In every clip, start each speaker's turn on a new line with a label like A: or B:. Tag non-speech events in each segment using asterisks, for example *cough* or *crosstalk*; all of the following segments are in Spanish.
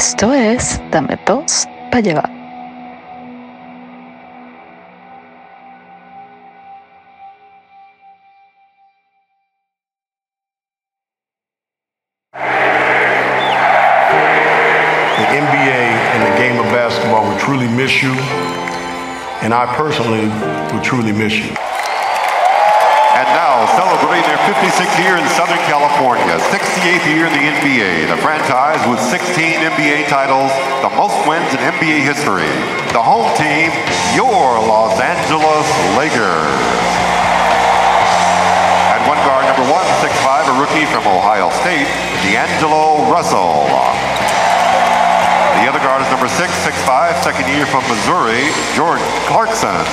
A: Esto es Dame dos para llevar.
B: The NBA and the game of basketball will truly miss you, and I personally will truly miss you.
C: Celebrating their 56th year in Southern California, 68th year in the NBA, the franchise with 16 NBA titles, the most wins in NBA history. The home team, your Los Angeles Lakers. At one guard, number one, 6'5", a rookie from Ohio State, D'Angelo Russell. The other guard is number six, 6'5", second year from Missouri, George Clarkson.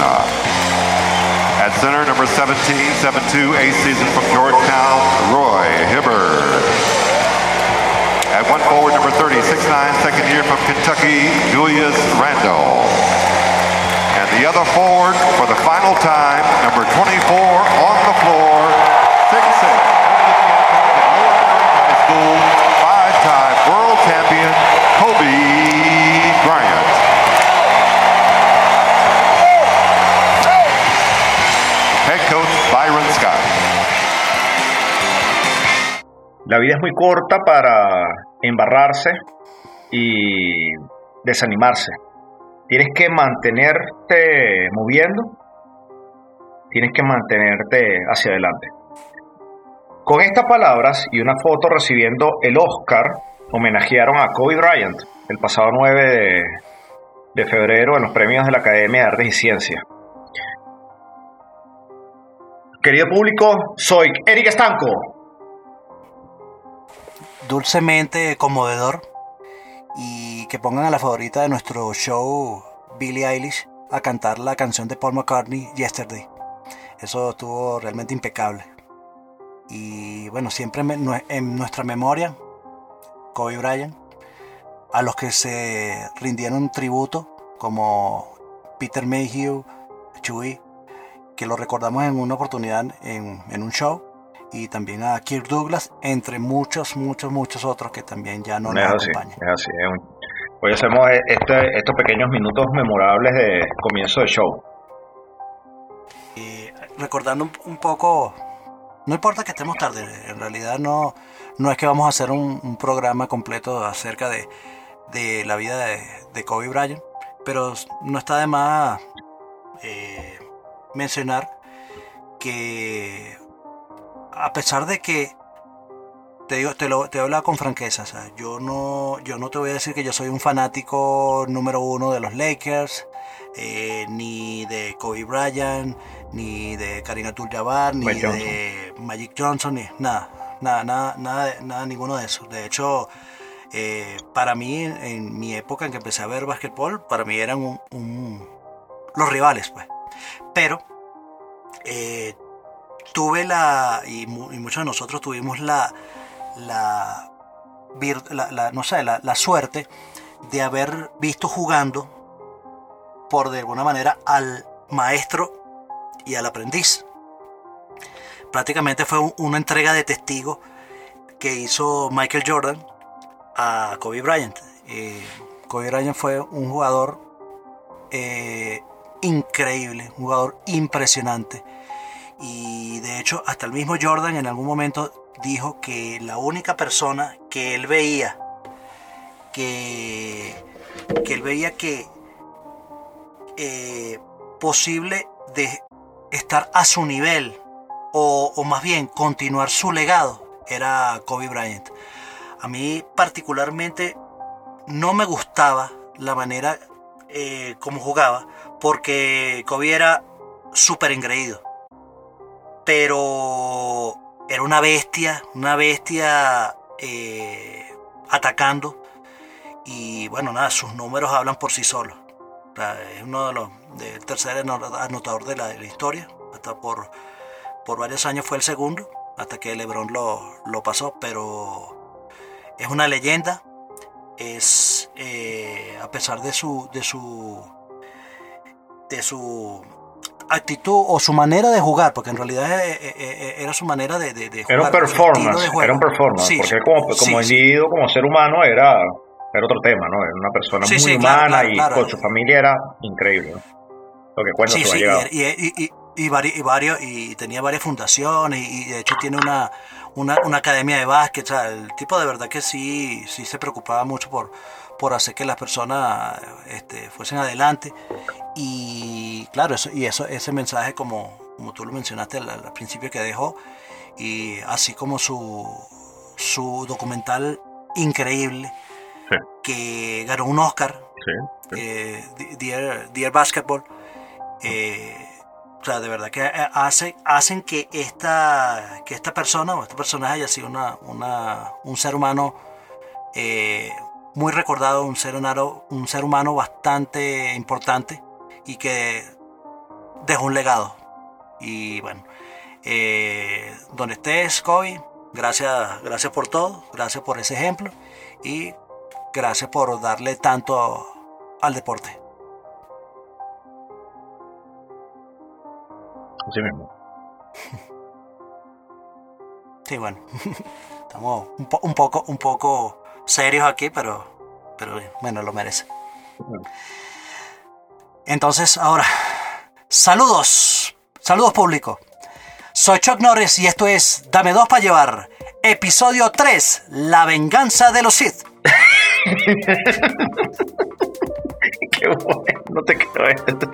C: Center, number 17, 7'2", eighth season from Georgetown, Roy Hibbert. At one forward, number 30, 6'9", second year from Kentucky, Julius Randle. And the other forward for the final time, number 24 on the floor, 6'6", high school,
D: La vida es muy corta para embarrarse y desanimarse. Tienes que mantenerte moviendo, tienes que mantenerte hacia adelante. Con estas palabras y una foto recibiendo el Oscar, homenajearon a Kobe Bryant el pasado 9 de, de febrero en los premios de la Academia de Artes y Ciencias. Querido público, soy Eric Estanco.
E: Dulcemente conmovedor y que pongan a la favorita de nuestro show, Billie Eilish, a cantar la canción de Paul McCartney, Yesterday. Eso estuvo realmente impecable. Y bueno, siempre en nuestra memoria, Kobe Bryant, a los que se rindieron tributo, como Peter Mayhew, Chewie, que lo recordamos en una oportunidad en, en un show, y también a Kirk Douglas, entre muchos, muchos, muchos otros que también ya no nos
D: así,
E: acompañan.
D: es así. es un- Hoy hacemos este- estos pequeños minutos memorables de comienzo de show.
E: Y recordando un, un poco, no importa que estemos tarde, en realidad no, no es que vamos a hacer un, un programa completo acerca de, de la vida de, de Kobe Bryant, pero no está de más eh, mencionar que a pesar de que te digo, te lo te hablo con franqueza, o sea, yo no, yo no te voy a decir que yo soy un fanático número uno de los Lakers, eh, ni de Kobe Bryant, ni de Karim Abdul-Jabbar, ni
D: Johnson.
E: de Magic Johnson, ni nada, nada, nada, nada, nada, ninguno de esos. De hecho, eh, para mí, en, en mi época en que empecé a ver básquetbol, para mí eran un- un- los rivales, pues. Pero eh, tuve la, y, mu- y muchos de nosotros tuvimos la, la, la- la- no sé, la, la suerte de haber visto jugando por de alguna manera al maestro y al aprendiz. Prácticamente fue un- una entrega de testigo que hizo Michael Jordan a Kobe Bryant. Kobe Bryant fue un jugador eh, increíble, un jugador impresionante. Y de hecho, hasta el mismo Jordan en algún momento dijo que la única persona que él veía, que, que él veía que eh, posible de estar a su nivel, o, más bien continuar su legado, era Kobe Bryant. A mí particularmente no me gustaba la manera eh, como jugaba, porque Kobe era súper engreído. Pero era una bestia, una bestia eh, atacando. Y bueno, nada, sus números hablan por sí solos. Es uno de los del tercer ano- anotador de la, de la historia. Hasta por, por varios años fue el segundo, hasta que LeBron lo, lo pasó. Pero es una leyenda. Es eh, a pesar de su de su de su actitud o su manera de jugar, porque en realidad eh, eh, eh, era su manera de, de, de
D: Era un
E: jugar,
D: performance, era un performance,
E: Sí,
D: porque como, como
E: sí.
D: individuo, como ser humano, era era otro tema, ¿no? Era una persona muy
E: claro,
D: humana
E: claro,
D: y
E: claro.
D: con su familia era increíble, ¿no? Lo que cuenta su
E: y, y, y, y, vari- y varios, y tenía varias fundaciones y, y de hecho tiene una, una, una academia de básquet. O sea, el tipo de verdad que sí, sí se preocupaba mucho por, por hacer que las personas este, fuesen adelante. Y claro, eso, y eso, ese mensaje como, como tú lo mencionaste al, al principio que dejó, y así como su, su documental increíble,
D: Sí.
E: que ganó un Oscar,
D: Sí, sí.
E: eh, Dear, Dear Basketball, eh, o sea, de verdad que eh, hace, hacen que esta, que esta persona o este personaje haya sido una, una- un ser humano eh, muy recordado, un ser, humano, un ser humano bastante importante y que dejó un legado. Y bueno, eh, donde estés, Kobe, gracias, gracias por todo, gracias por ese ejemplo y gracias por darle tanto al deporte.
D: Así mismo.
E: Sí, bueno, *laughs* estamos un, po- un poco, un poco serios aquí, pero, pero bueno, lo merece. Entonces, ahora, saludos, saludos público. Soy Chuck Norris y esto es Dame dos para llevar, episodio 3, La venganza de los Sith. *laughs*
D: Qué *laughs* bueno, no te creo. *laughs*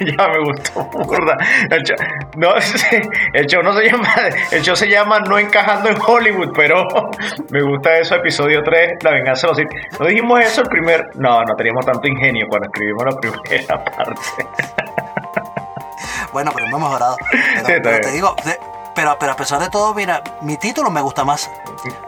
D: Ya me gustó, burda. El show, no, *laughs* el show no se llama, el show se llama No encajando en Hollywood, pero me gusta eso, episodio 3, La venganza de los Sith. No dijimos eso el primer, no, no teníamos tanto ingenio cuando escribimos la primera parte.
E: Bueno, pero hemos mejorado. Pero,
D: Sí,
E: pero te digo, pero, pero a pesar de todo, mira, mi título me gusta más.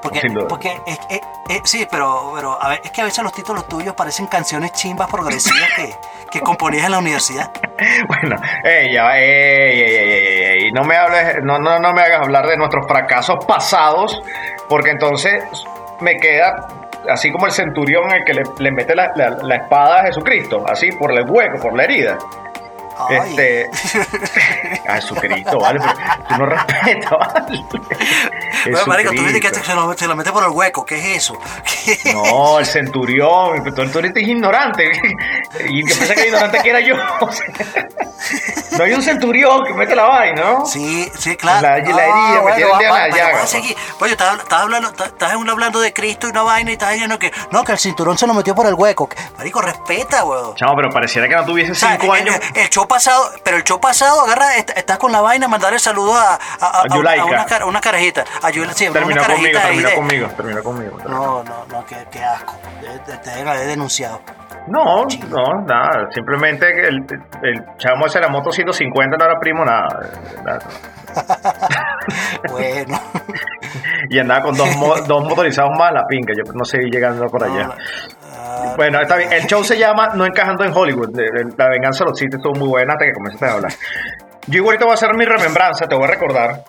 E: Porque,
D: Sin duda.
E: porque es, es- es- sí, pero, pero a ver, es que a veces los títulos tuyos parecen canciones chimbas progresivas que, que componías en la universidad. *laughs*
D: Bueno, ey, ya, ey, ey, ey, ey, ey, ey, no me hables, no, no, no me hagas hablar de nuestros fracasos pasados, porque entonces me queda así como el centurión el que le, le mete la, la- la espada a Jesucristo, así por el hueco, por la herida.
E: Ay.
D: Este, *laughs* a Jesucristo, vale, pero tú no respetas, vale.
E: Bueno, marico, tú dices que se lo, se lo mete por el hueco. ¿Qué es eso? ¿Qué?
D: No, el centurión, tú, tú eres ignorante. Y yo pensé que el ignorante que era yo. No hay un centurión que mete la vaina, ¿no?
E: Sí, sí, claro.
D: La- la herida, metieron el dedo en la llaga,
E: a
D: pues.
E: Oye, estás, estás hablando, estás, estás hablando de Cristo y una vaina y estás diciendo que no, que el cinturón se lo metió por el hueco. Marico, respeta, weón.
D: Chamo, pero pareciera que no tuviese
E: O sea,
D: cinco
E: el,
D: años.
E: el- el show pasado, pero el show pasado, agarra, est- estás con la vaina, mandarle saludos a, a, a-
D: A
E: una, cara- una carajita. A sí, una
D: Terminó conmigo, terminó
E: de-
D: conmigo, terminó conmigo.
E: No, no, no, qué, qué asco. Te, te deben haber denunciado.
D: No, no, nada. Simplemente el, el chamo ese de la moto 150 no era primo, nada. nada. *laughs*
E: Bueno. *laughs*
D: Y andaba con dos, mo- dos motorizados más la pinca. Yo no seguí llegando por allá. Bueno, está bien. El show se llama No Encajando en Hollywood. La venganza de los sitios estuvo muy buena hasta que comenzaste a hablar. Yo igualito voy a hacer mi remembranza, te voy a recordar.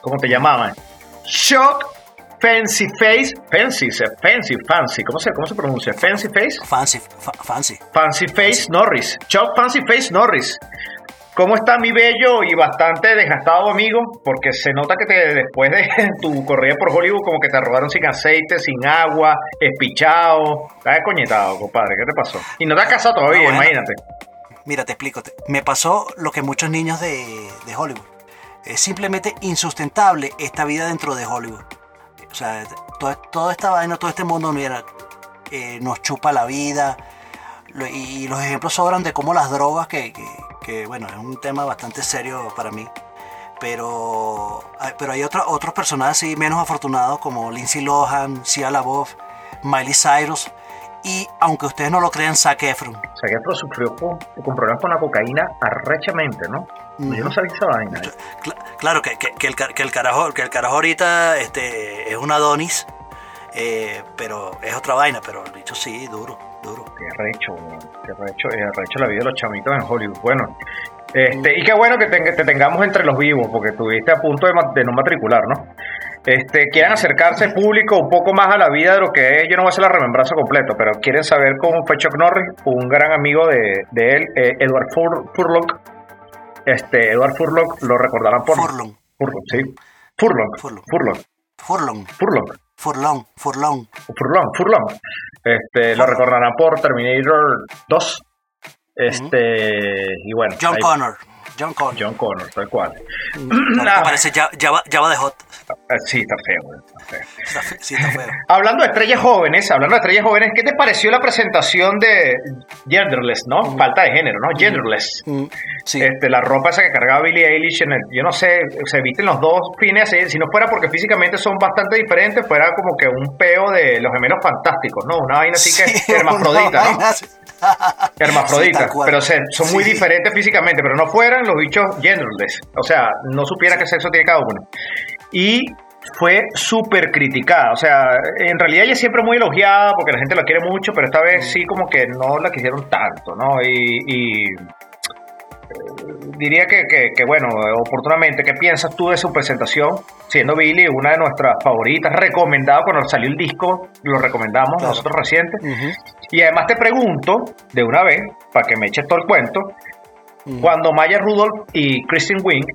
D: ¿Cómo te llamaban? Shock Fancy Face. Fancy, fancy, fancy. ¿Cómo se, cómo se pronuncia? Fancy Face.
E: fancy, fa- fancy.
D: Fancy Face Norris. Chuck Fancy Face Norris. ¿Cómo está mi bello y bastante desgastado amigo? Porque se nota que te, después de *laughs* tu corrida por Hollywood como que te robaron sin aceite, sin agua, espichado. Estás descoñetado, compadre. ¿Qué te pasó? Y no te has casado todavía,
E: No, bueno.
D: imagínate.
E: Mira, te explico. Me pasó lo que muchos niños de, de Hollywood. Es simplemente insustentable esta vida dentro de Hollywood. O sea, toda, toda esta vaina, todo este mundo mira, eh, nos chupa la vida. Y, y los ejemplos sobran de cómo las drogas, que, que- que, bueno, es un tema bastante serio para mí. Pero, hay- pero hay otros otros personajes así menos afortunados como Lindsay Lohan, Sia LaBeouf, Miley Cyrus y, aunque ustedes no lo crean, Zac Efron.
D: Que Afro sufrió con, con problemas con la cocaína arrechamente, ¿no? Yo no sabía esa vaina.
E: Cla- claro que, que- que el, que el carajo que el carajo ahorita este, es un Adonis eh, pero es otra vaina pero el bicho sí duro duro
D: Qué recho, qué recho, qué recho la vida de los chamitos en Hollywood. Bueno, este, y qué bueno que te, te tengamos entre los vivos, porque estuviste a punto de, no matricular, ¿no? Este, quieren acercarse público un poco más a la vida de lo que es, yo no voy a hacer la remembranza completo, pero quieren saber cómo fue Chuck Norris, un gran amigo de, de él, eh, Edward Fur- Furlong. Este, Edward Furlong lo recordarán por...
E: Furlong
D: Furlong, sí. Furlong.
E: Furlong.
D: Furlong.
E: Furlong
D: Furlong.
E: Furlong, Furlong.
D: Furlong, Furlong. Este, lo recordarán por Terminator 2. Este, y bueno.
E: John
D: ahí-
E: Connor. John Connor.
D: John Connor, tal cual.
E: Ahora
D: Ah,
E: que parece Java, de Hot.
D: ah, sí, está feo, güey, está feo.
E: Está fe- sí, está feo. *laughs*
D: Hablando de estrellas jóvenes, hablando de estrellas jóvenes, ¿qué te pareció la presentación de Genderless, no? Falta de género, ¿no? Genderless.
E: Mm, Sí.
D: Este, la ropa esa que cargaba Billie Eilish, en el- yo no sé, se visten los dos fines, eh, si no fuera porque físicamente son bastante diferentes, fuera como que un peo de los gemelos fantásticos, ¿no? Una vaina así que
E: Sí, *laughs*
D: hermafrodita, ¿no?
E: vaina *laughs* así.
D: Hermafrodita,
E: Sí,
D: pero se- son muy diferentes físicamente, pero no fueran los bichos genderless, o sea, no supiera qué sexo tiene cada uno. Y fue súper criticada, o sea, en realidad ella es siempre muy elogiada porque la gente la quiere mucho, pero esta vez sí como que no la quisieron tanto, ¿no? Y, y, diría que, que- que, bueno, oportunamente, ¿qué piensas tú de su presentación? Siendo Billy una de nuestras favoritas, recomendado cuando salió el disco, lo recomendamos
E: Claro.
D: nosotros reciente.
E: Ujú.
D: Y además te pregunto, de una vez, para que me eches todo el cuento,
E: Mm.
D: cuando Maya Rudolph y Kristen Wiig,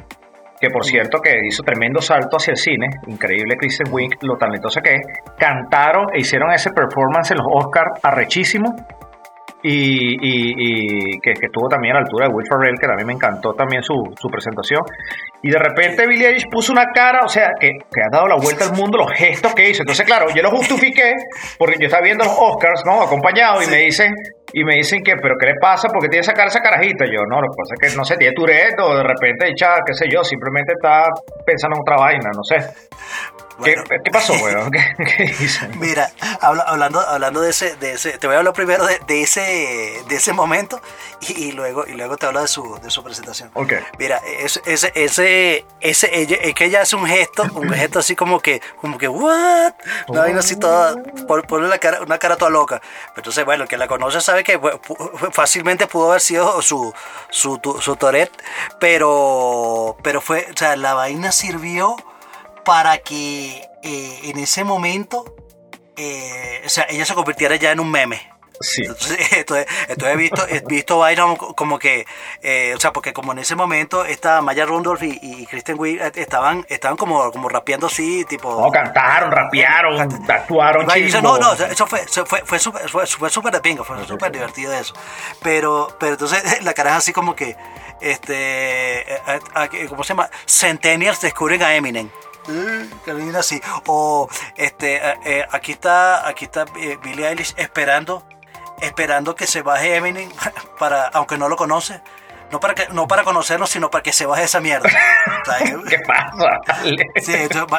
D: que por cierto que hizo tremendo salto hacia el cine, increíble Kristen Wiig, lo talentosa que es, cantaron e hicieron ese performance en los Oscars arrechísimo. Y, y- y que, que estuvo también a la altura de Will Ferrell, que también me encantó también su, su presentación. Y de repente Billie Eilish puso una cara, o sea, que, que ha dado la vuelta al mundo los gestos que hizo. Entonces, claro, yo lo justifiqué porque yo estaba viendo los Oscars, ¿no? Acompañado y me dicen, y me dicen que, pero ¿qué le pasa? porque tiene esa cara esa carajita? Yo, no, lo que pasa es que no sé, tiene Tourette o de repente qué sé yo, simplemente está pensando en otra vaina, no sé. ¿Qué,
E: Bueno.
D: qué pasó, *laughs* weón? ¿Qué, qué?
E: Mira, habla- hablando, hablando de ese, de ese, te voy a hablar primero de, de ese, de ese momento y, y luego, y luego te hablo de su, de su presentación.
D: Ok.
E: Mira, ese, ese, ese, ese ella, es que ella hace un gesto, un gesto así como que, como que, what? Una vaina así toda, pon- ponle la cara, una cara toda loca. Pero entonces, bueno, el que la conoce sabe que fácilmente pudo haber sido su, su, su Tourette, pero, pero fue, o sea, la vaina sirvió para que eh, en ese momento, eh, o sea, ella se convirtiera ya en un meme.
D: Sí.
E: Entonces, *laughs* entonces, entonces he visto, he visto vainas como que, eh, o sea, porque como en ese momento esta Maya Rudolph y, y Kristen Wiig eh, estaban, estaban como, como rapeando así, tipo...
D: No, cantaron, rapearon, actuaron chimbo.
E: no, no, eso fue, fue, fue súper fue, fue súper de pinga, fue súper divertido eso. Pero, pero entonces *laughs* la cara es así como que, este, eh, ¿cómo se llama? Centennials descubren a Eminem. Que viene así. O, este, eh, eh, aquí está, aquí está eh, Billie Eilish esperando, esperando que se baje Eminem *laughs* para, aunque no lo conoce. No para, que, no para conocerlo, sino para que se baje esa mierda. *laughs* Eh,
D: ¿Qué pasa?
E: Sí,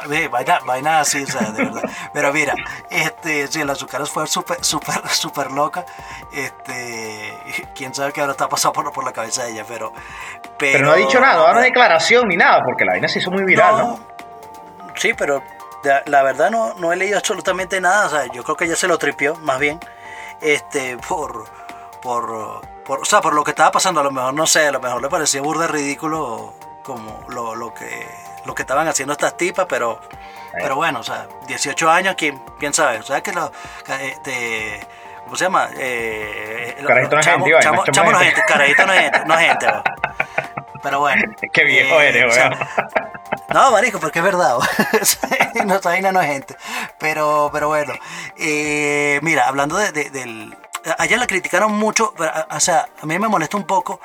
E: ve, vaina, vaina así, o sea, de verdad. Pero mira, este, sí, la Azucaras fue súper, súper, súper loca. Este, quién sabe qué ahora está pasando por, por la cabeza de ella, pero, pero.
D: Pero no ha dicho nada, no ha dado declaración ni nada, porque la vaina se hizo muy viral, ¿no?
E: Sí, pero la, la verdad no, no he leído absolutamente nada. O sea, yo creo que ella se lo tripió, más bien, este, por, por, por, o sea, por lo que estaba pasando. A lo mejor, no sé, a lo mejor le parecía burda ridículo como lo, lo que, lo que estaban haciendo estas tipas, pero, pero bueno, o sea, 18 años, ¿quién, quién sabe? O sea, que lo, que, este, ¿cómo se llama? Eh,
D: Carajito no es gente,
E: chamo- no es
D: gente.
E: carajito no es gente, no es gente. *laughs* Pero bueno. *laughs*
D: Qué viejo
E: eh,
D: eres,
E: o sea,
D: weón. *laughs*
E: no, marico, porque es verdad. no, *laughs* esta vaina no es gente. Pero, pero bueno. eh, mira, hablando de, de- del... A ella la criticaron mucho, pero, o sea, a mí me molesta un poco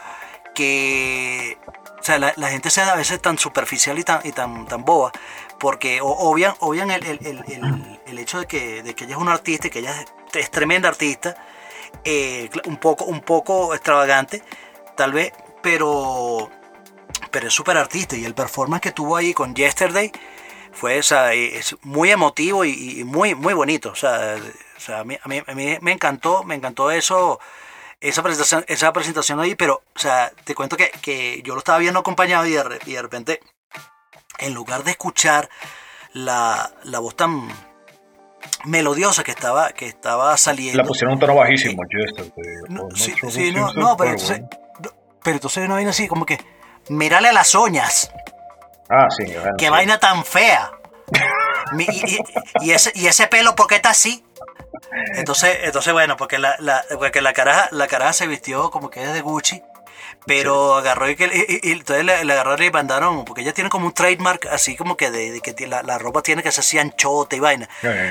E: que... O sea, la, la gente sea a veces tan superficial y tan, y tan, tan boba, porque obvian, obvian el, el- el- el- el hecho de que, de que ella es una artista y que ella es, es tremenda artista, eh, un, poco, un poco extravagante, tal vez, pero pero es súper artista y el performance que tuvo ahí con Yesterday fue o sea, es muy emotivo y, y muy muy bonito o sea, o sea, a, mí, a, mí, a mí me encantó me encantó eso esa presentación esa presentación ahí pero o sea te cuento que, que yo lo estaba viendo acompañado y de, re- y de repente en lugar de escuchar la, la voz tan melodiosa que estaba que estaba saliendo
D: La pusieron un tono bajísimo.
E: No,
D: por
E: sí, sí, no, no, pero entonces, pero entonces no vaina así como que mírale a las uñas
D: Ah, sí, bueno,
E: qué
D: sí.
E: vaina tan fea. *laughs* Y, y- y ese, y ese pelo, ¿por qué está así? Entonces, entonces bueno, porque la, la, porque la caraja, la caraja se vistió como que es de Gucci. Pero agarró y, que, y, y entonces le, le agarraron y mandaron, porque ella tiene como un trademark así como que de, de que la, la ropa tiene que ser así anchota y vaina.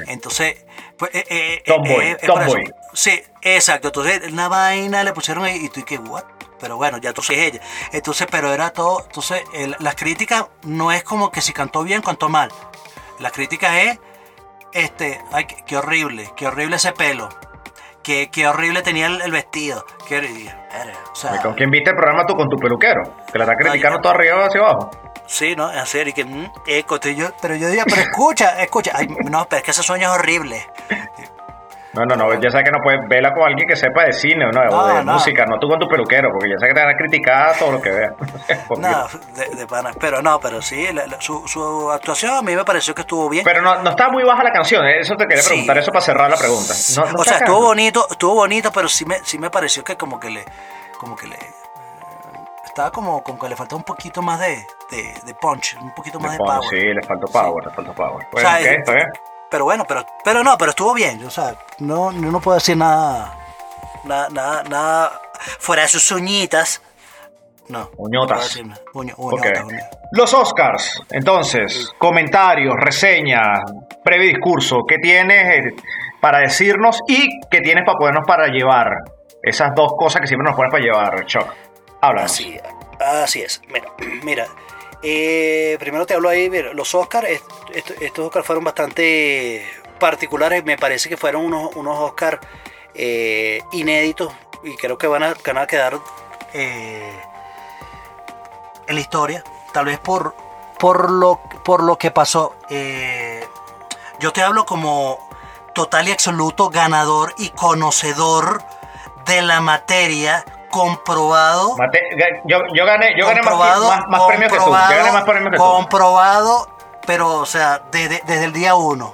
E: Entonces, pues, eh, eh,
D: Tomboy,
E: eh,
D: tomboy.
E: Sí, exacto. Entonces, una vaina le pusieron ahí y tú y que, what? Pero bueno, ya tú sí es ella. Entonces, pero era todo. Entonces, el- las críticas no es como que si cantó bien, cantó mal. La crítica es, este, ay, qué, horrible, qué horrible ese pelo. Qué, qué horrible tenía el, el vestido. Qué, o sea,
D: ¿Con quién viste el programa tú con tu peluquero? Que la está criticando todo arriba hacia abajo.
E: Sí, ¿no? En serio, y que, mm, eco, yo- pero yo diría, pero escucha, escucha. Ay, no, pero es que ese sueño es horrible.
D: No, no, no, ya sabes que no puedes verla con alguien que sepa de cine o no, o
E: No,
D: de
E: no.
D: música, no tú con tu peluquero, porque ya sabes que te van a criticar todo lo que veas. *laughs*
E: No, de, de pana. Pero no, pero sí, la- la- su, su actuación a mí me pareció que estuvo bien.
D: Pero no, no está muy baja la canción, ¿eh? eso te quería
E: Sí.
D: preguntar, eso para cerrar la pregunta. No, no
E: o sea, estuvo bonito, estuvo bonito, pero sí me, sí me pareció que como que le, como que le, eh, estaba como, como que le faltaba un poquito más de, de, de punch, un poquito más de, power.
D: Sí, le faltó power, le faltó power.
E: O
D: Bueno,
E: sea,
D: ¿qué?
E: eh,
D: ¿Está bien?
E: Pero bueno, pero, pero no, pero estuvo bien, o sea, no, no, no puedo decir nada, nada, nada, nada fuera de sus uñitas. No.
D: Uñotas.
E: no. Uño-
D: Ok.
E: uñotas, uñotas.
D: Los Oscars, entonces, comentarios, reseñas, previo discurso, ¿qué tienes eh, para decirnos y qué tienes para podernos para llevar? Esas dos cosas que siempre nos pones para llevar, Chuck. Háblanos.
E: Así, así es. Mira, *clears throat* mira. Eh, primero te hablo ahí, los Oscars, est- est- estos Oscars fueron bastante particulares, me parece que fueron unos, unos Oscars eh, inéditos y creo que van a, van a quedar eh, en la historia, tal vez por, por, lo, por lo que pasó. Yo te hablo como total y absoluto ganador y conocedor de la materia, comprobado
D: Mate- yo, yo gané, yo gané más, más, más premios que tú. Yo gané más premios que tú.
E: comprobado, pero o sea, desde, desde el día uno.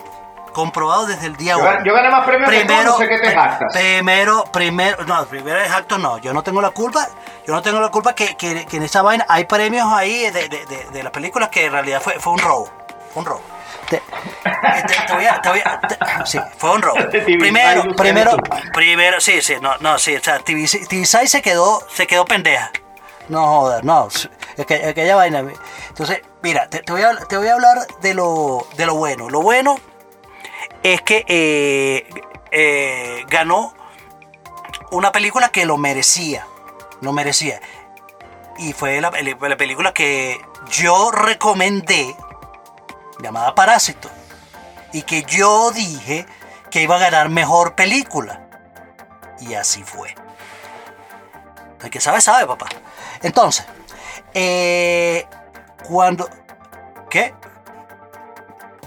E: Comprobado desde el día
D: Yo
E: uno.
D: yo gané más premios que tú,
E: Primero,
D: no sé qué te jactas.
E: primero, primero, no, primero es acto no, yo no tengo la culpa, yo no tengo la culpa que, que- que en esa vaina hay premios ahí de, de, de- de las películas que en realidad fue, fue un robo, un robo. Te, voy a, te voy a- te- sí, fue un robo. *laughs* Primero, primero, primero, sí, sí, no, no, sí, o sea, TV6 se quedó, se quedó pendeja. No jodas, no. Es que, es que ella vaina. Entonces, mira, te, voy a, te voy a hablar de lo, de lo bueno. Lo bueno es que eh, eh, ganó una película que lo merecía. Lo merecía. Y fue la película que yo recomendé, llamada Parásito. Y que yo dije que iba a ganar mejor película. Y así fue. El que sabe, sabe, papá. Entonces, eh, cuando... ¿Qué?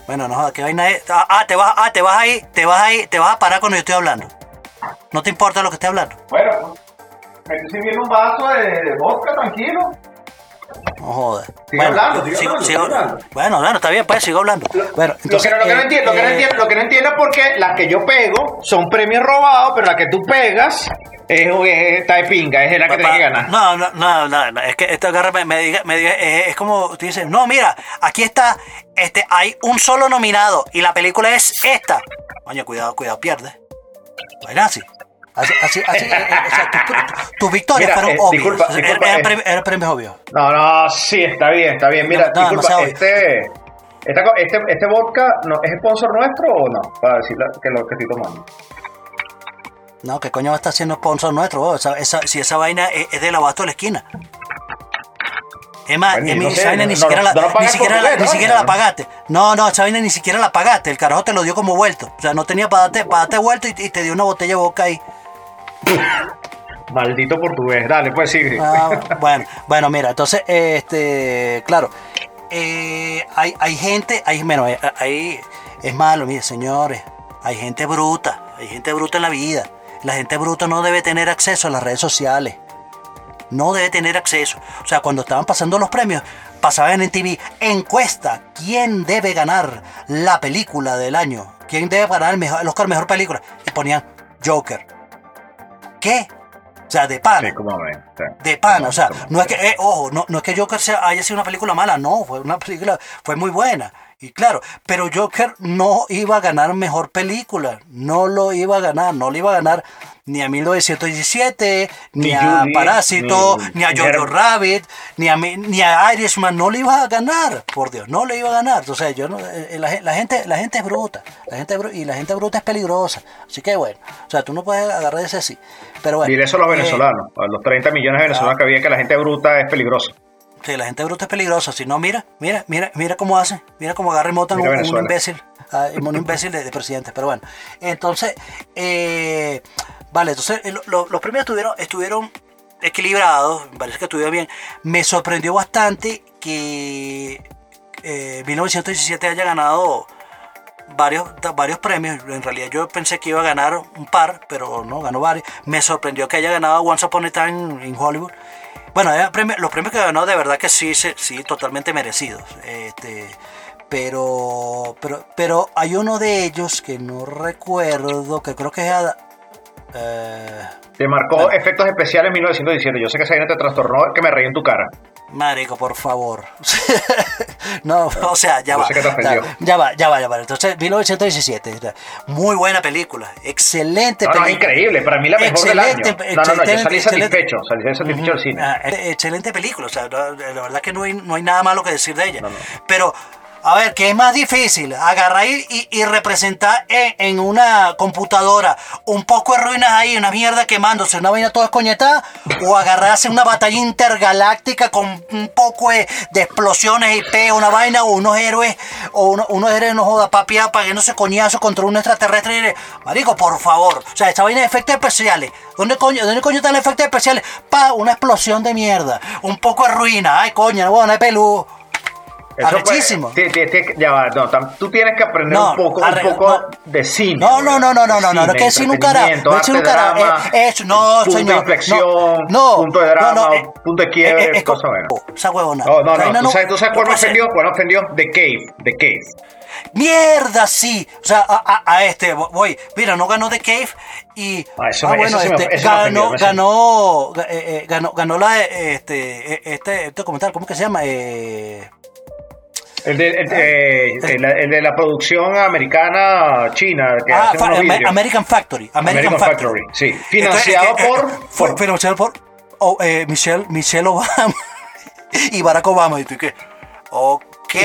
E: Bueno, no, ¿qué vaina es? Ah, ah, te vas, ah, te vas ahí, te vas ahí, te vas a parar cuando yo estoy hablando. No te importa lo que esté hablando.
D: Bueno, me estoy sirviendo un vaso de vodka, tranquilo.
E: No jodas.
D: Sigue hablando, sigue hablando.
E: Bueno, bueno, está bien, pues sigo hablando. Bueno,
D: Lo que, no- lo, que no
E: eh,
D: entiendo, lo, que no
E: eh,
D: entiendo, lo que no entiendo es por qué las que yo pego son premios robados, pero la que tú pegas es, es- está de pinga, es la que
E: Papá,
D: tiene que ganar.
E: No, no, no, no, no, es que esto agarra, me, diga, me diga, es, es como tú dices, no, mira, aquí está, este, hay un solo nominado y la película es esta. Coño, cuidado, cuidado, pierde. Bueno, así. Así, así, así, eh, eh, o sea, tu- tu- tus victorias fueron
D: eh,
E: obvias.
D: disculpa,
E: Era-
D: disculpa,
E: eran premios- premios obvios.
D: No, no, sí, está bien, está bien. Mira,
E: No,
D: disculpa, este, este, este vodka no, es sponsor nuestro o no? Para decir que lo que estoy tomando.
E: No, ¿qué coño va a estar haciendo sponsor nuestro? vos? Esa- esa- si esa vaina es, es del abasto de la esquina. Es más,
D: Bueno,
E: es mi-
D: no sé,
E: esa vaina
D: no-
E: ni siquiera, la,
D: no
E: ni siquiera, la, ni siquiera la pagaste. No, no, esa vaina ni siquiera la pagaste. El carajo te lo dio como vuelto. O sea, no tenía para darte, para darte vuelto y, y te dio una botella de boca ahí. *laughs*
D: Maldito portugués, dale, pues sigue.
E: Ah, bueno, bueno, mira, entonces, este, claro, eh, hay, hay gente, hay, bueno, eh, hay, es malo, mire, señores, hay gente bruta, hay gente bruta en la vida. La gente bruta no debe tener acceso a las redes sociales. No debe tener acceso. O sea, cuando estaban pasando los premios, pasaban en TV, encuesta, ¿quién debe ganar la película del año? ¿Quién debe ganar el, mejor, el Oscar Mejor Película? Y ponían Joker. ¿Qué? O sea, de pana.
D: Sí, como ven. sí.
E: De pana, o sea, no es que, eh, ojo, no, no es que Joker sea- haya sido una película mala, no, fue una película, fue muy buena. Y claro, pero Joker no iba a ganar mejor película, no lo iba a ganar, no lo iba a ganar ni a 1917, ni,
D: Ni
E: a
D: Judy,
E: Parásito,
D: ni-
E: ni, a Jojo Rabbit, ni a, ni a Irishman, no le iba a ganar, por Dios, no le iba a ganar. O sea, yo no, eh, la, gen- la gente, la gente es bruta, la gente y la gente bruta es peligrosa. Así que bueno, o sea, tú no puedes agarrar ese así. Pero bueno.
D: Dile eso a los
E: eh,
D: venezolanos, a los 30 millones de venezolanos que había que la gente bruta es peligrosa.
E: Sí, la gente bruta es peligrosa. Si no, mira, mira, mira, mira cómo hace. Mira cómo agarra y montan
D: Mira
E: un, imbécil. ah, un imbécil de, de presidente. Pero bueno. Entonces, eh, vale, entonces eh, lo- lo- los premios estuvieron, estuvieron equilibrados. Me parece que estuvieron bien. Me sorprendió bastante que eh, 1917 haya ganado varios, varios premios. En realidad yo pensé que iba a ganar un par, pero no, ganó varios. Me sorprendió que haya ganado Once Upon a Time in Hollywood. Bueno, premio- los premios que ganó de verdad que sí, sí, totalmente merecidos. Este, pero, pero, pero hay uno de ellos que no recuerdo, que creo que es... Ada- eh,
D: Te marcó efectos especiales en 1917. Yo sé que esa vaina te trastornó, que me reí en tu cara.
E: Marico, por favor. *laughs* no, *laughs* o sea, ya va. Ya, ya va, ya va, ya va. Entonces, 1917. Muy buena película. Excelente
D: No, no,
E: película.
D: increíble. Para mí la mejor del año.
E: Excelente,
D: No, no, no, yo
E: excelente,
D: salí
E: excelente.
D: satisfecho. Salí satisfecho del cine.
E: Ah, eh, excelente película, o sea, no- la verdad que no hay, no hay nada malo que decir de ella. Pero, a ver, ¿qué es más difícil? Agarrar y, y- representar en, en una computadora un poco de ruinas ahí, una mierda quemándose, una vaina toda escoñetada, o agarrarse una batalla intergaláctica con un poco de, explosiones y peo, una vaina, o unos héroes, o uno- unos héroes no joda papiá pagándose coñazo contra un extraterrestre. y- Marico, por favor, o sea, esta vaina de efectos especiales. ¿Dónde coño, ¿Dónde coño están los efectos especiales? Pa, una explosión de mierda, un poco de ruina, ay coño, bueno, no hay peludo.
D: Eso ya va, no, tam- tú tienes que aprender
E: No,
D: un poco,
E: arre-
D: un poco
E: no.
D: de cine.
E: No, no, no, no, no, no, no, no, que un
D: entretenimiento,
E: no decir un carajo,
D: drama,
E: eh, eso, no,
D: punto
E: señor,
D: de inflexión,
E: no, no,
D: punto de
E: no,
D: drama,
E: no, eh,
D: punto de quiebre,
E: eh, eh, es
D: cosa
E: como-
D: buena.
E: Esa huevona.
D: No, no,
E: vaina
D: no, ¿tú sabes, tú sabes
E: no
D: cuál me ofendió? ¿Cuál me ofendió? The Cave, The Cave.
E: Mierda, sí. O sea, a, a- a este, voy. Mira, no ganó The Cave y.
D: Ah, eso
E: ah,
D: me-
E: bueno,
D: eso
E: este,
D: me
E: ganó,
D: me
E: ganó, ga- eh, eh, ganó, ganó la, eh, este, eh, este, este documental, ¿cómo que se llama? Eh,
D: El de, el, eh, el- el de la producción americana china que
E: ah, fa-. American Factory. American,
D: American
E: Factory.
D: Factory, sí. Financiado
E: Entonces, eh,
D: por-
E: eh, fue
D: por-
E: financiado por oh, eh, Michelle, Michelle Obama *laughs* y Barack Obama. Y tú, ¿qué? Ok. *laughs* ok.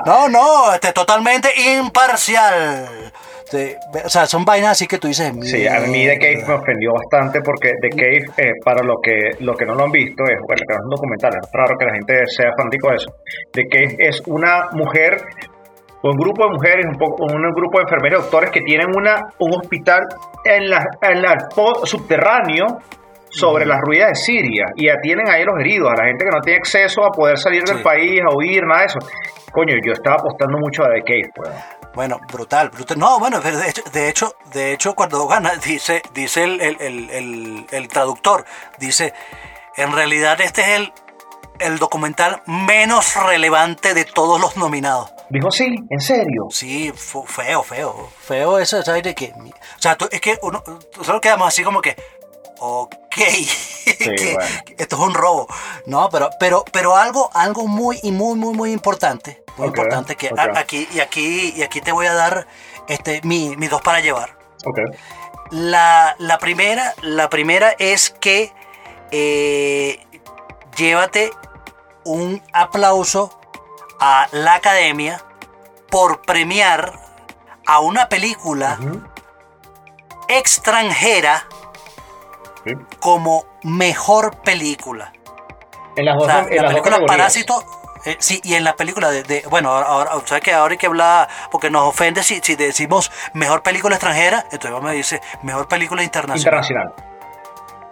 E: *laughs* No, no, este, totalmente imparcial. Este, o sea, son vainas así que tú dices.
D: Sí, a mí The Cave me ofendió bastante porque The Cave, eh, para lo que, lo que no lo han visto, es, bueno, que no es un documental, es raro que la gente sea fanático de eso. The Cave es una mujer, un grupo de mujeres, un, poco, un grupo de enfermeros y doctores que tienen una, un hospital en la, en la subterráneo sobre las ruinas de Siria y atienden ahí a los heridos, a la gente que no tiene acceso a poder salir del país, a huir, nada de eso. Coño, yo estaba apostando mucho a The Cave, pues.
E: Bueno, brutal, brutal. No, bueno, de hecho, de hecho, de hecho cuando gana, *laughs* dice, dice el, el- el- el- traductor, dice, en realidad este es el, el documental menos relevante de todos los nominados.
D: Dijo, sí, en serio.
E: Sí, feo, feo, feo eso, ¿sabes? De que, o sea, tú- es que uno, solo quedamos así como que, ok, *laughs* que-
D: bueno.
E: que esto es un robo, no, pero, pero, pero algo, algo muy y muy, muy, muy importante, muy importante que aquí y aquí y aquí te voy a dar, este, mi, mis dos para llevar. La, la primera, la primera es que eh, llévate un aplauso a la academia por premiar a una película extranjera
D: Sí.
E: como mejor película.
D: En las
E: O
D: dos,
E: sea,
D: en
E: la
D: las dos
E: película
D: categorías.
E: Parásito, eh, sí, y en la película de, de- bueno, ahora, ahora, sabes que ahora hay que hablar, porque nos ofende si, si decimos mejor película extranjera, entonces vamos a decir mejor película internacional.
D: Internacional.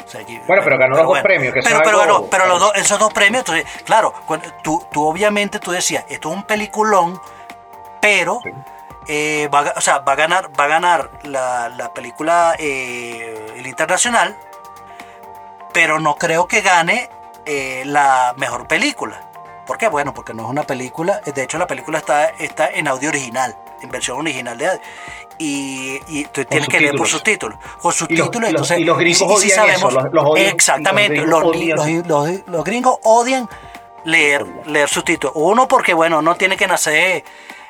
E: O sea, aquí-
D: Bueno, pero ganó los dos premios, que
E: pero,
D: son
E: pero,
D: algo-
E: pero los dos- esos dos premios, entonces, claro, tú, tú obviamente tú decías, esto es un peliculón, pero eh, va, o sea, va a ganar, va a ganar la, la película eh, el internacional, pero no creo que gane eh, la mejor película. ¿Por qué? Bueno, porque no es una película, de hecho la película está, está en audio original, en versión original de y, y tú tienes que leer por
D: subtítulos.
E: Con
D: Y los-
E: subtítulos,
D: y los-
E: entonces.
D: y los gringos
E: si
D: odian eso, los- los odian-
E: Exactamente,
D: los
E: los,
D: gringos odian
E: los gringos odian leer, leer subtítulos. Uno, porque bueno, no tiene que nacer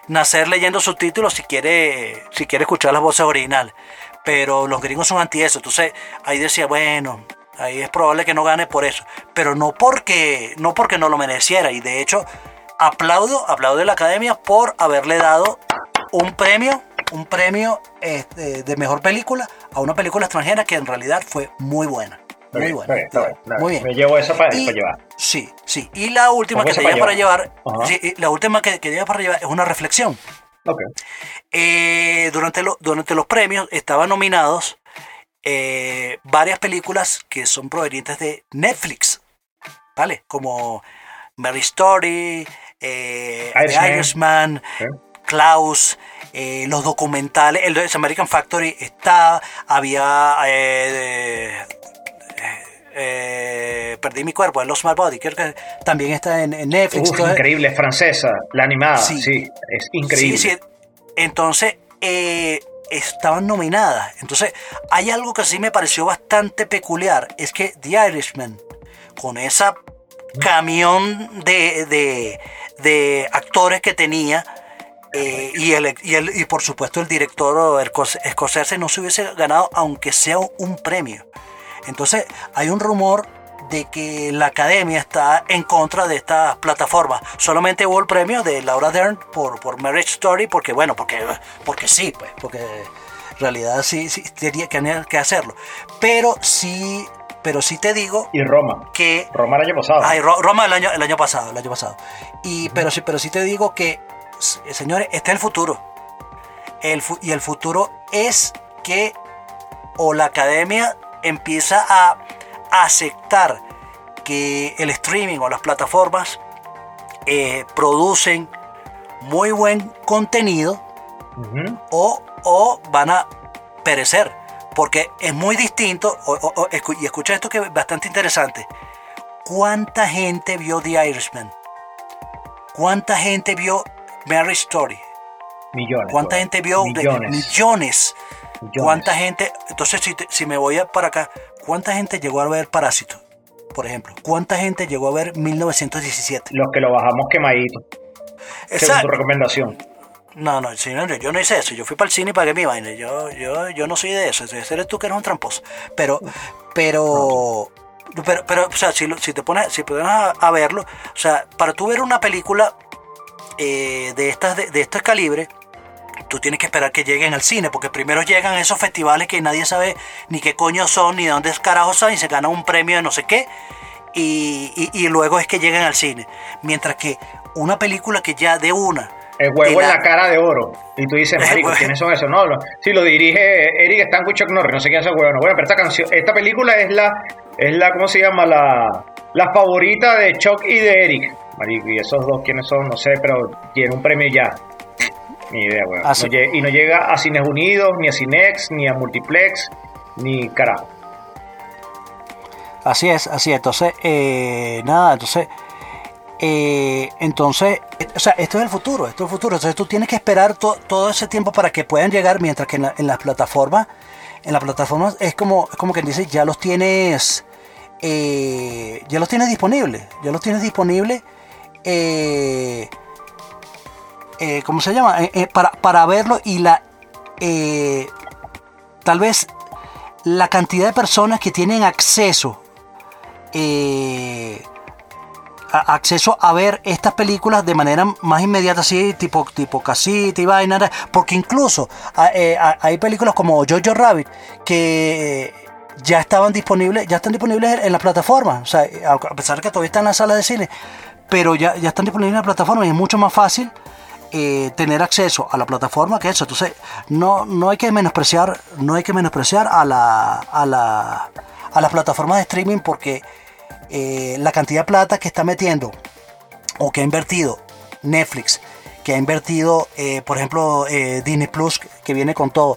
E: nacer leyendo subtítulos si quiere, si quiere escuchar las voces originales. Pero los gringos son anti eso. Entonces ahí decía, bueno, ahí es probable que no gane por eso. Pero no porque no, porque no lo mereciera. Y de hecho, aplaudo, aplaudo a la academia por haberle dado un premio, un premio este, de mejor película a una película extranjera que en realidad fue muy buena. Muy
D: bien,
E: buena.
D: está bien, está bien.
E: Muy bien.
D: Me llevo eso para,
E: Y-
D: para llevar.
E: Sí, sí. Y la última que te
D: para
E: lleva para llevar,
D: Ajá.
E: sí, y la última que, que lleva para llevar es una reflexión. Eh, durante, lo- durante los premios estaban nominados eh, varias películas que son provenientes de Netflix, ¿vale? Como Mary Story, eh, The
D: Irishman.
E: Irishman,
D: Sí.
E: Klaus, eh, los documentales, el de American Factory está, había... eh, perdí mi cuerpo, el Lost My Body, creo que también está en, en Netflix.
D: Uf, increíble, francesa, la animada, sí,
E: Sí.
D: es increíble.
E: Sí, sí. Entonces, eh, estaban nominadas. Entonces, hay algo que sí me pareció bastante peculiar. Es que The Irishman, con esa camión de, de, de actores que tenía, eh, y, el, y, el- y por supuesto el director el esco- escocés no se hubiese ganado, aunque sea un premio. Entonces, hay un rumor de que la academia está en contra de estas plataformas. Solamente hubo el premio de Laura Dern por, por Marriage Story, porque bueno, porque, porque sí, pues, porque en realidad sí, sí tenía que, hacerlo. Pero sí, pero sí te digo
D: Y Roma.
E: que
D: Roma el año pasado.
E: Ay, Ro- Roma el año, el año pasado, el año pasado. Y, pero, sí, pero sí te digo que, señores, este es el futuro. El, fu- y el futuro es que o la academia empieza a aceptar que el streaming o las plataformas eh, producen muy buen contenido o, o van a perecer. Porque es muy distinto, o- o- y escucha esto que es bastante interesante. ¿Cuánta gente vio The Irishman? ¿Cuánta gente vio Mary Story?
D: Millones.
E: ¿Cuánta gente vio? de-
D: Millones.
E: millones.
D: Millones.
E: ¿Cuánta gente? Entonces, si, te- si me voy a- para acá, ¿cuánta gente llegó a ver Parásito? Por ejemplo, ¿cuánta gente llegó a ver 1917?
D: Los que lo bajamos quemadito. Según
E: Esa-
D: tu recomendación.
E: No, no, no, yo no hice eso. Yo fui para el cine y pagué mi vaina. Yo, yo, yo no soy de eso. Ese eres tú que eres un tramposo. Pero, pero, pero, pero, o sea, si, si te pones, si pones a, a verlo, o sea, para tú ver una película eh, de estas, de, de este calibre, tú tienes que esperar que lleguen al cine, porque primero llegan esos festivales que nadie sabe ni qué coño son, ni de dónde carajos son, y se ganan un premio de no sé qué, y, y- y luego es que llegan al cine. Mientras que una película que ya de una
D: El huevo
E: te
D: en la cara de oro. Y tú dices, marico. ¿quiénes son esos? No, lo, sí, lo dirige Eric y Chuck Norris. No sé quién es ese huevo. Bueno, pero esta canción, esta película es la, es la, ¿cómo se llama? La, la favorita de Chuck y de Eric. Marico, y esos dos, ¿quiénes son? No sé, pero tiene un premio ya. Ni idea, weón.
E: Ah.
D: No y no llega a Cines Unidos, ni a Cinex, ni a Multiplex, ni carajo.
E: Así es, así es. Entonces, eh, nada, entonces, eh, entonces, o sea, esto es el futuro, esto es el futuro. Entonces tú tienes que esperar to- todo ese tiempo para que puedan llegar, mientras que en, la- en las plataformas, en las plataformas es como, es como quien dice, ya los tienes, eh, ya los tienes disponibles, ya los tienes disponibles, eh, eh, ¿cómo se llama? Eh, eh, para, para verlo y la, tal vez la cantidad de personas que tienen acceso a- acceso a ver estas películas de manera más inmediata así tipo tipo casita y vaina porque incluso hay películas como Jojo Rabbit que ya estaban disponibles ya están disponibles en las plataformas o sea a pesar de que todavía están en las salas de cine pero ya, ya están disponibles en la plataforma y es mucho más fácil eh, tener acceso a la plataforma que eso. Entonces, no, no hay que menospreciar, no hay que menospreciar a la, a la, a las plataformas de streaming porque eh, la cantidad de plata que está metiendo o que ha invertido Netflix, que ha invertido, eh, por ejemplo, Disney Plus, que viene con todo.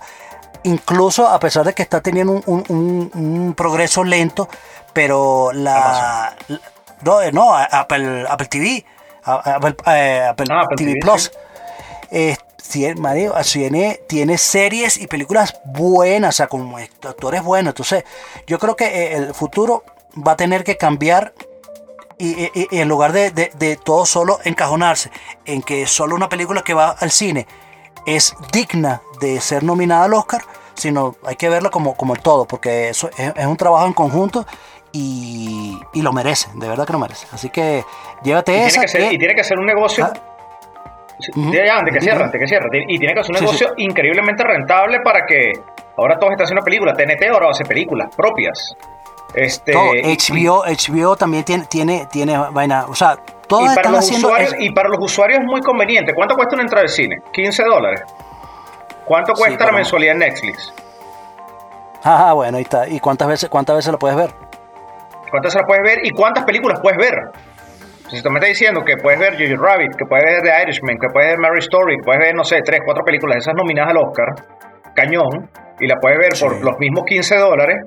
E: Incluso a pesar de que está teniendo un, un- un- un progreso lento, pero la... la- no, no, Apple, Apple TV, Apple, eh, Apple
D: Ah, Apple
E: TV
D: TV,
E: Plus. Eh, tiene, tiene, tiene series y películas buenas, o sea, con actores buenos. Entonces, yo creo que eh, el futuro va a tener que cambiar y, y- y en lugar de, de- de todo solo encajonarse en que solo una película que va al cine es digna de ser nominada al Oscar, sino hay que verla como, como el todo, porque eso es, es un trabajo en conjunto y, y lo merece, de verdad que lo merece. Así que llévate
D: Y
E: esa.
D: tiene, que ser,
E: que-
D: y tiene que ser un negocio.
E: Ah.
D: Ya, ya, antes que cierre, antes que cierre. Y tiene que ser un
E: Sí,
D: negocio increíblemente rentable para que ahora todos están haciendo películas. TNT ahora hace películas propias. Este,
E: todo, HBO, HBO también tiene, tiene, tiene vaina, o sea, todos
D: y para
E: están
D: los
E: haciendo...
D: usuarios
E: es-
D: y para los usuarios es muy conveniente. ¿Cuánto cuesta una entrada al cine? 15 dólares. ¿Cuánto
E: Sí,
D: cuesta la mensualidad en Netflix?
E: Ajá, bueno, ahí está. ¿Y cuántas veces, cuántas veces lo puedes ver?
D: ¿Cuántas las puedes ver y cuántas películas puedes ver? Si tú me estás diciendo que puedes ver Jojo Rabbit, que puedes ver The Irishman, que puedes ver Mary Story, que puedes ver, no sé, tres, cuatro películas, esas nominadas al Oscar, cañón, y la puedes ver por los mismos 15 dólares,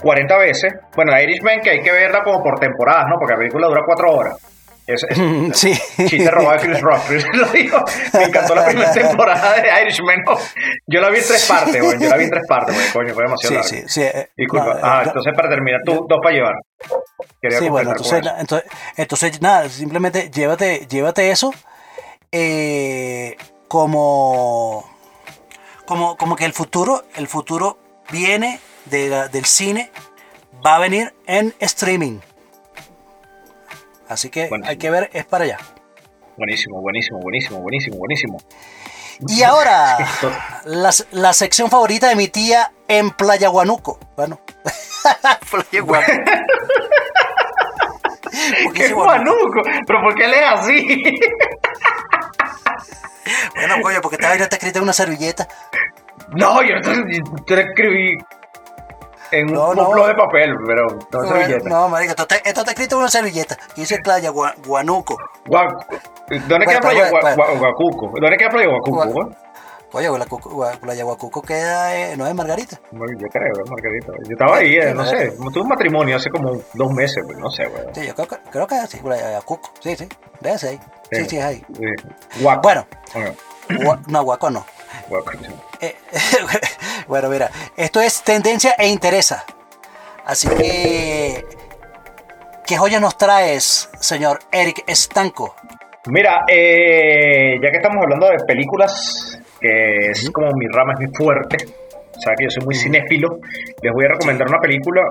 D: 40 veces. Bueno, The Irishman que hay que verla como por temporadas, ¿no? Porque la película dura cuatro horas. Es, es-
E: Sí.
D: Chiste robado de Chris Rock. *laughs* Lo dijo. Me encantó la primera temporada de Irishman. ¿no? Yo la vi en tres partes, güey. Yo la vi en tres partes, güey. Coño, fue demasiado
E: Sí,
D: larga.
E: sí, sí. eh,
D: Disculpa.
E: no, eh,
D: ah, entonces para terminar, tú, dos para llevar. Quería
E: sí, bueno, entonces, entonces, entonces, nada, simplemente llévate, llévate eso eh, como, como, como que el futuro, el futuro viene de la- del cine, va a venir en streaming. Así que
D: Buenísimo.
E: hay que ver, es para allá.
D: Buenísimo, buenísimo, buenísimo, buenísimo, buenísimo.
E: Y ahora, *laughs* la, la sección favorita de mi tía en Playa Guanuco. Bueno, *laughs* Playa Guanuco. ¿Por qué *laughs*
D: ¡Qué
E: dice Guanuco?
D: ¿Pero por qué lees así?
E: Bueno, coño, porque esta vaina está escrita en una servilleta.
D: no, yo te, te escribí en un
E: No, no.
D: de papel, pero no en servilleta.
E: No, marica, esto está, esto está escrito en una servilleta. Y dice Playa Gua- Guanuco.
D: ¿Dónde queda Playa
E: bueno.
D: Gua- Guacuco? ¿Dónde queda Playa Guacuco?
E: Gua-
D: güey?
E: Oye, Gua- Playa Guacuco queda, no es Margarita.
D: Yo creo, ¿eh, Margarita. Yo estaba ahí, eh, no sé. Tuve un matrimonio hace como dos meses, pues, no sé, güey.
E: Sí, yo creo que, creo que es así, Playa Guacuco. Sí, sí, véase ahí. Sí, sí, es ahí.
D: Guaco.
E: Bueno, no, Guaco no. Eh, *laughs* bueno, mira, esto es tendencia e interesa. Así que, ¿qué joya nos traes, señor Eric Estanco?
D: Mira, eh, ya que estamos hablando de películas, que es como mi rama, es mi fuerte, o sea que yo soy muy cinéfilo, les voy a recomendar una película.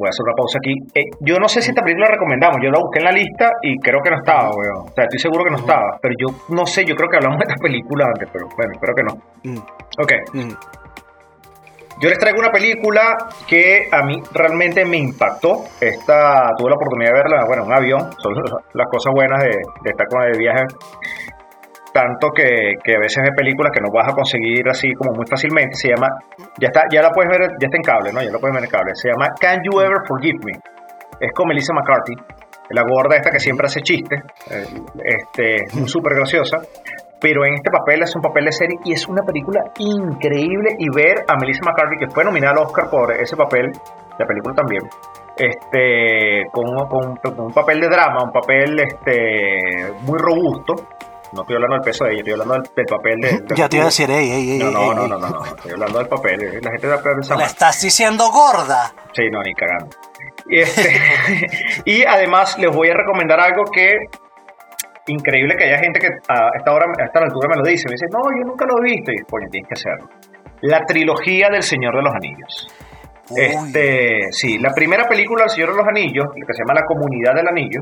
D: Voy a hacer una pausa aquí. Eh, yo no sé si esta película la recomendamos, yo la busqué en la lista y creo que no estaba, weón. O sea, estoy seguro que no estaba, pero yo no sé, yo creo que hablamos de esta película antes, pero bueno, espero que no.
E: Mm,
D: Ok,
E: mm.
D: yo les traigo una película que a mí realmente me impactó. Esta tuve la oportunidad de verla, bueno, en un avión. Son *laughs* las cosas buenas de, de estar con el viaje. Tanto que, que a veces hay películas que no vas a conseguir así como muy fácilmente. Se llama, ya está, ya la puedes ver, ya está en cable, ¿no? Ya la puedes ver en cable. Se llama Can You Ever Forgive Me? Es con Melissa McCarthy, la gorda esta que siempre hace chistes, eh, este, súper *laughs* graciosa pero en este papel es un papel de serie y es una película increíble y ver a Melissa McCarthy que fue nominada al Oscar por ese papel, la película también, este, con, con- con un papel de drama, un papel este, muy robusto, no estoy hablando del peso de ella, estoy hablando del, del papel de... de-
E: Ya te iba a decir, ey, ey, ey,
D: no, no,
E: ey,
D: no, no, no, no, estoy hablando del papel, eh, la gente da pensar
E: La estás diciendo gorda.
D: Sí, no, ni cagando. Y, este, *laughs* y además les voy a recomendar algo que increíble que haya gente que a esta hora, a esta altura me lo dice. Me dice, no, yo nunca lo he visto. Y coño, tienes que hacerlo. La trilogía del Señor de los Anillos.
E: Uy.
D: Este, sí, la primera película del Señor de los Anillos, que se llama La Comunidad del Anillo,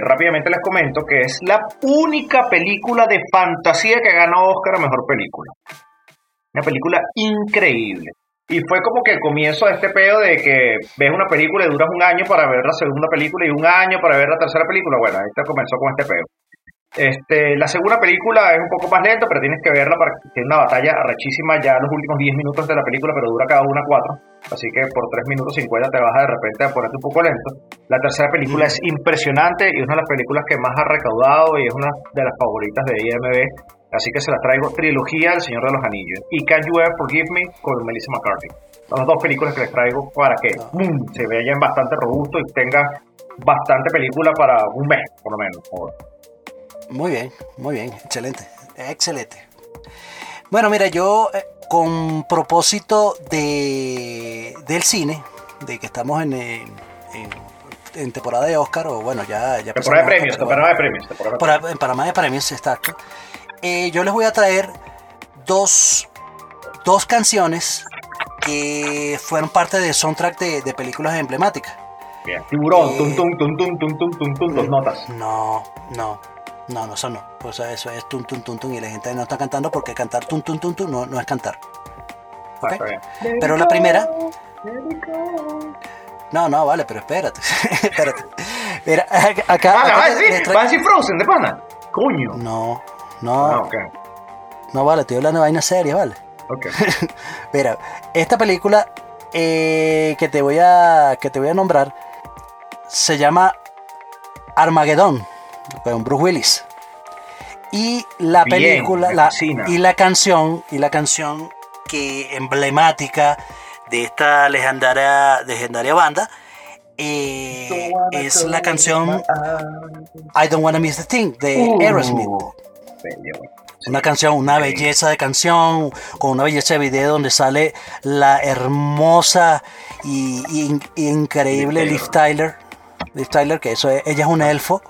D: rápidamente les comento que es la única película de fantasía que ganó Oscar a Mejor Película. Una película increíble. Y fue como que el comienzo de este pedo de que ves una película y duras un año para ver la segunda película y un año para ver la tercera película. Bueno, este comenzó con este pedo. Este, la segunda película es un poco más lenta, pero tienes que verla para que tiene una batalla arrechísima ya los últimos 10 minutos de la película, pero dura cada una 4. Así que por 3 minutos 50 te vas de repente a ponerte un poco lento. La tercera película es impresionante y es una de las películas que más ha recaudado y es una de las favoritas de IMB. Así que se las traigo. Trilogía El Señor de los Anillos y Can You Ever Forgive Me con Melissa McCarthy. Son las dos películas que les traigo para que ¡bum! se vean bastante robusto y tenga bastante película para un mes, por lo menos. Joder.
E: Muy bien, muy bien, excelente, excelente. Bueno, mira, yo eh, con propósito de, del cine, de que estamos en, eh, en- en temporada de Oscar, o bueno, ya... ya
D: Temporada de premios, temporada de premios. temporada de
E: Para- en Panamá de premios, exacto. Eh, yo les voy a traer dos, dos canciones que fueron parte del soundtrack de, de películas emblemáticas.
D: Bien. Tiburón,
E: Eh,
D: tum, tum, tum, tum, tum, tum, tum, tum, dos notas.
E: No, no, no, no, eso no. O sea, eso es tum, tum, tum, tum, y la gente no está cantando porque cantar tum, tum, tum, tum no, no es cantar.
D: Ah.
E: Pero la primera... No, no, vale, pero espérate. *laughs* espérate. Mira, acá...
D: Ah,
E: acá
D: ¿la vas a decir?
E: traigo-
D: ¿Vas a decir Frozen de pana? Coño.
E: No, no,
D: Ah,
E: no vale, estoy hablando de vainas serias, vale.
D: Ok. *laughs*
E: Mira, esta película eh, que te voy a que te voy a nombrar se llama Armageddon con Bruce Willis. Y la
D: Bien,
E: película la, y la canción y la canción que emblemática de esta legendaria legendaria banda eh, es la canción I Don't Wanna Miss the Thing de
D: Uh,
E: Aerosmith.
D: bello.
E: Una canción, una belleza de canción, con una belleza de video donde sale la hermosa y, y- y increíble
D: Liv
E: Liv Tyler. Liv Tyler, que eso es- ella es un elfo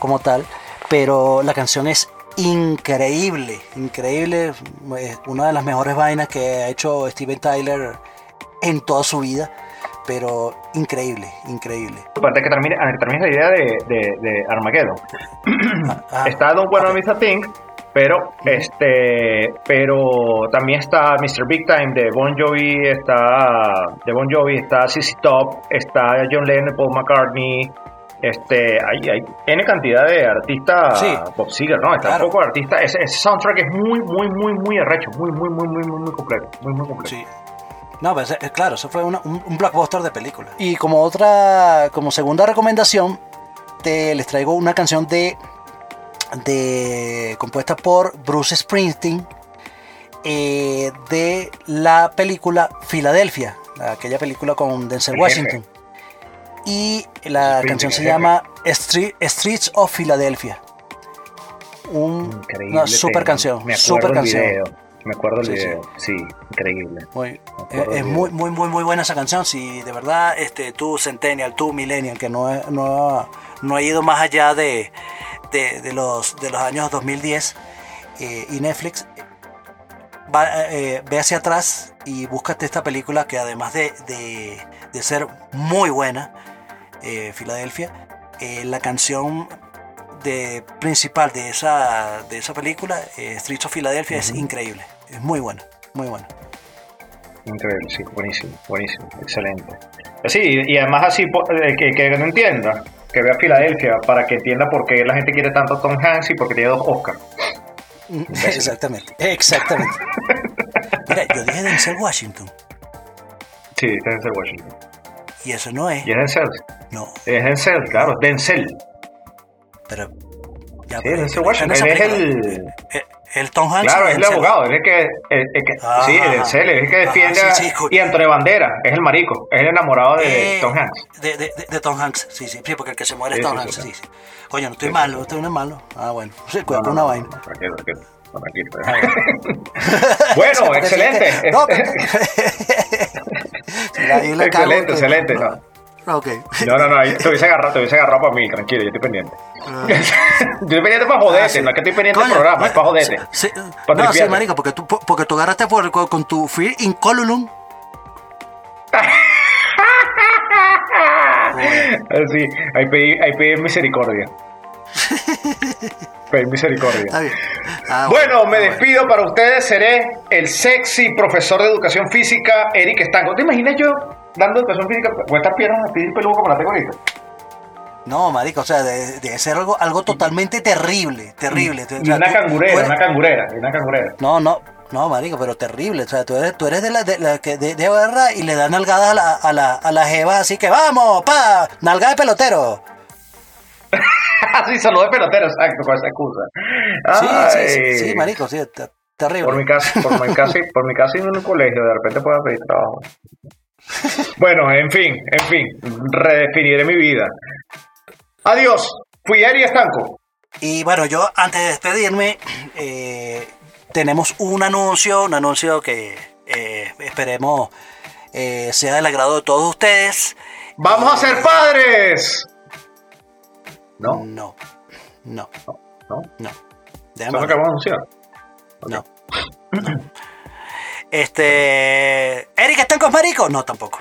E: como tal, pero la canción es increíble, increíble, es una de las mejores vainas que ha hecho Steven Tyler en toda su vida, pero increíble, increíble.
D: Antes que termine, antes que termine la idea de, de, de Armageddon.
E: Ah,
D: está Don't Wanna
E: ok.
D: Miss a Thing, pero este, pero también está Mr. Big Time de Bon Jovi, está de Bon Jovi, está CC Top, está John Lennon, Paul McCartney, este, hay, hay N cantidad de artistas,
E: Sí.
D: Bob Seger, ¿no? Está
E: Claro.
D: un poco de artistas, ese, ese soundtrack es muy, muy, muy, muy arrecho, muy, muy, muy, muy, muy, muy completo, muy, muy completo.
E: Sí. No, pues, eh, claro, eso fue una- un, un blockbuster de película. Y como otra, como segunda recomendación, te, les traigo una canción de, de compuesta por Bruce Springsteen eh, de la película Filadelfia, aquella película con Denzel
D: El
E: Washington. Y la canción se llama Street- Streets of Philadelphia. Un-
D: Increíble.
E: una super
D: tema.
E: canción,
D: Me acuerdo
E: super
D: el
E: canción.
D: video, Me acuerdo el
E: Sí,
D: video. Sí, increíble.
E: Muy,
D: acuerdo
E: es, muy, muy, muy, muy buena esa canción. Si de verdad este, tú, Centennial, tú, Millennial, que no, no, no ha ido más allá de, de, de los, de los años 2010 eh, y Netflix, va, eh, ve hacia atrás y búscate esta película que además de, de- de ser muy buena, eh, Filadelfia, eh, la canción de, principal de esa, de esa película, eh, Streets of Philadelphia, es increíble. Es muy buena, muy buena.
D: Increíble, sí, buenísimo, buenísimo, excelente. Sí, y además así, eh, que, que no entienda, que vea Filadelfia para que entienda por qué la gente quiere tanto a Tom Hanks y porque tiene dos Oscars. *laughs*
E: Exactamente, exactamente. *laughs* Mira, yo dije Denzel Washington
D: Sí, Denzel Washington.
E: Y eso no es.
D: Y es Denzel.
E: No,
D: Es Denzel, claro, Denzel.
E: pero. Ya,
D: Sí,
E: pero
D: Denzel Washington, él es
E: película. Eh, El Tom Hanks.
D: Claro, es el abogado, es el que, el, el que
E: Ajá.
D: sí, Denzel, es el que
E: Ajá,
D: defiende
E: sí, sí,
D: y Antonio Bandera, es el marico, es el enamorado de
E: Eh,
D: Tom Hanks.
E: De, de, de- de Tom Hanks, sí, sí, sí, porque el que se muere es Tom Hanks,
D: sí.
E: Coño, no estoy malo,
D: sí,
E: no estoy malo. Ah, bueno, *laughs*
D: No, no,
E: con una vaina.
D: tranquilo, tranquilo.
E: Sí,
D: bueno, *laughs* *laughs* excelente.
E: No, ahí la cago,
D: excelente, excelente. No,
E: Ok.
D: no, no, no, ahí te hubiese agarrado, te hubiese agarrado para mí, tranquilo, yo estoy pendiente. *laughs* yo estoy pendiente para joderte,
E: Ah, sí.
D: no es que estoy pendiente del programa, es para
E: no,
D: joderte.
E: sí, no, sí, marico, porque tú, porque tú agarraste por, con, con tu Fear Incolulum.
D: Así, *laughs* ahí pedí, ahí pedí misericordia. Pedí misericordia.
E: Está bien. Ah,
D: Bueno, me
E: ah,
D: despido para ustedes. Seré el sexy profesor de educación física, Eric Estanco. ¿Te imaginas yo dando educación física con estas piernas así de peludo como la tengo ahorita?
E: No, marico, o sea, de- debe ser algo, algo totalmente terrible, terrible. O
D: Y una cangurera,
E: eres-
D: una cangurera, una cangurera.
E: No, no, no, marico, pero terrible. O sea, tú eres, tú eres de la, de la que de, de y le da nalgadas a la, a la, a la jeva, así que vamos, pa, nalgada de pelotero. *laughs*
D: Así, saludo de pelotero, exacto, con esa excusa.
E: Sí, sí, sí, sí, marico, sí, te- terrible.
D: Por mi casa, por mi casa, por mi casa en un colegio, de repente puedo pedir trabajo. Bueno, en fin, en fin, redefiniré mi vida. Adiós, fui Eric Estanco.
E: Y bueno, yo antes de despedirme, eh, tenemos un anuncio, un anuncio que eh, esperemos eh, sea del agrado de todos ustedes.
D: ¡Vamos a ser padres! ¿No?
E: No. No.
D: ¿No?
E: No.
D: ¿Eso
E: Déjame
D: es lo que vamos a anunciar?
E: No. Este. ¿Eric está en Cosmarico? No, tampoco.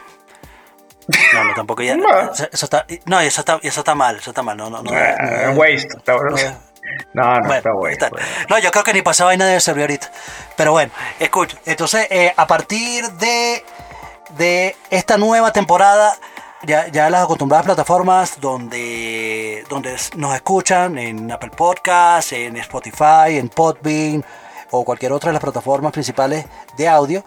E: No, no, tampoco. Ya, *laughs*
D: No.
E: eso, eso está, no, eso está, eso está mal, eso está mal. No, no, no.
D: Eh,
E: no,
D: waste. Está bueno. No, no,
E: Bueno,
D: está waste.
E: está-
D: pues.
E: No, yo creo que ni para esa vaina debe servir ahorita. Pero bueno, escucha. Entonces, eh, a partir de, de esta nueva temporada, ya, ya las acostumbradas plataformas donde, donde nos escuchan, en Apple Podcasts, en Spotify, en Podbean o cualquier otra de las plataformas principales de audio,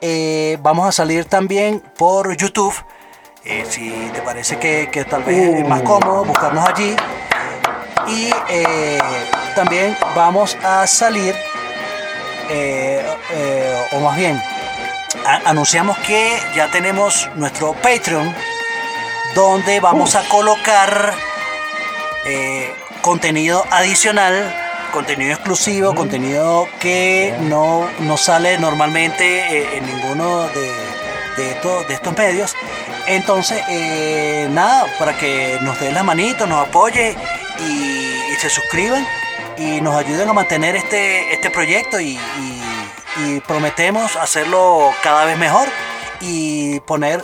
E: eh, vamos a salir también por YouTube. Eh, si te parece que, que tal vez es más cómodo buscarnos allí. Y eh, también vamos a salir, o más bien, a- anunciamos que ya tenemos nuestro Patreon, donde vamos a colocar eh, contenido adicional, contenido exclusivo, contenido que no, no sale normalmente eh, en ninguno de, de estos, de estos medios. Entonces, eh, nada, para que nos den la manito, nos apoye y, y se suscriban y nos ayuden a mantener este, este proyecto y, y- y prometemos hacerlo cada vez mejor y poner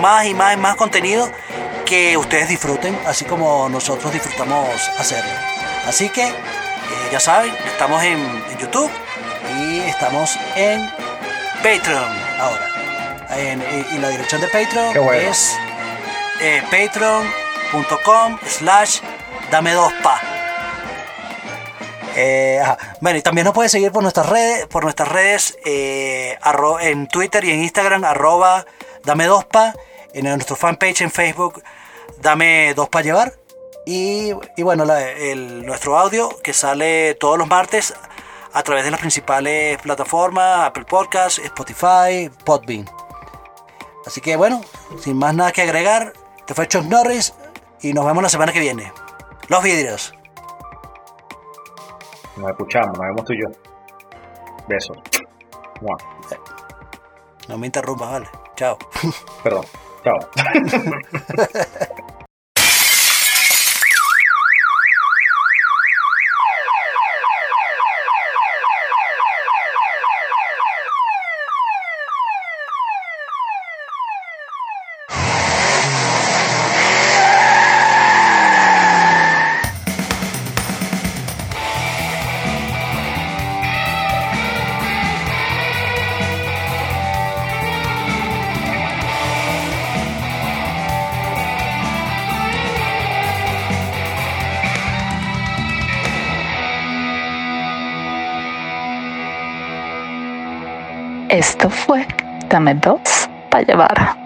E: más y más y más contenido que ustedes disfruten, así como nosotros disfrutamos hacerlo. Así que, eh, ya saben, estamos en, en YouTube y estamos en Patreon ahora. En- y, y la dirección de Patreon
D: bueno.
E: es eh, patreon.com slash dame dos pa. Eh. Bueno, y también nos puede seguir por nuestras redes, por nuestras redes eh, arro- en Twitter y en Instagram, arroba dame dos pa, en nuestro fanpage en Facebook, dame dos pa llevar. Y, y bueno, la- el- nuestro audio que sale todos los martes a través de las principales plataformas, Apple Podcasts, Spotify, Podbean. Así que bueno, sin más nada que agregar, te fue Chuck Norris y nos vemos la semana que viene. Los vidrios.
D: Nos escuchamos, nos vemos tú y yo. Besos. Mua.
E: No me interrumpas, vale. Chao.
D: Perdón. Chao. *laughs*
A: Dame dos para llevar.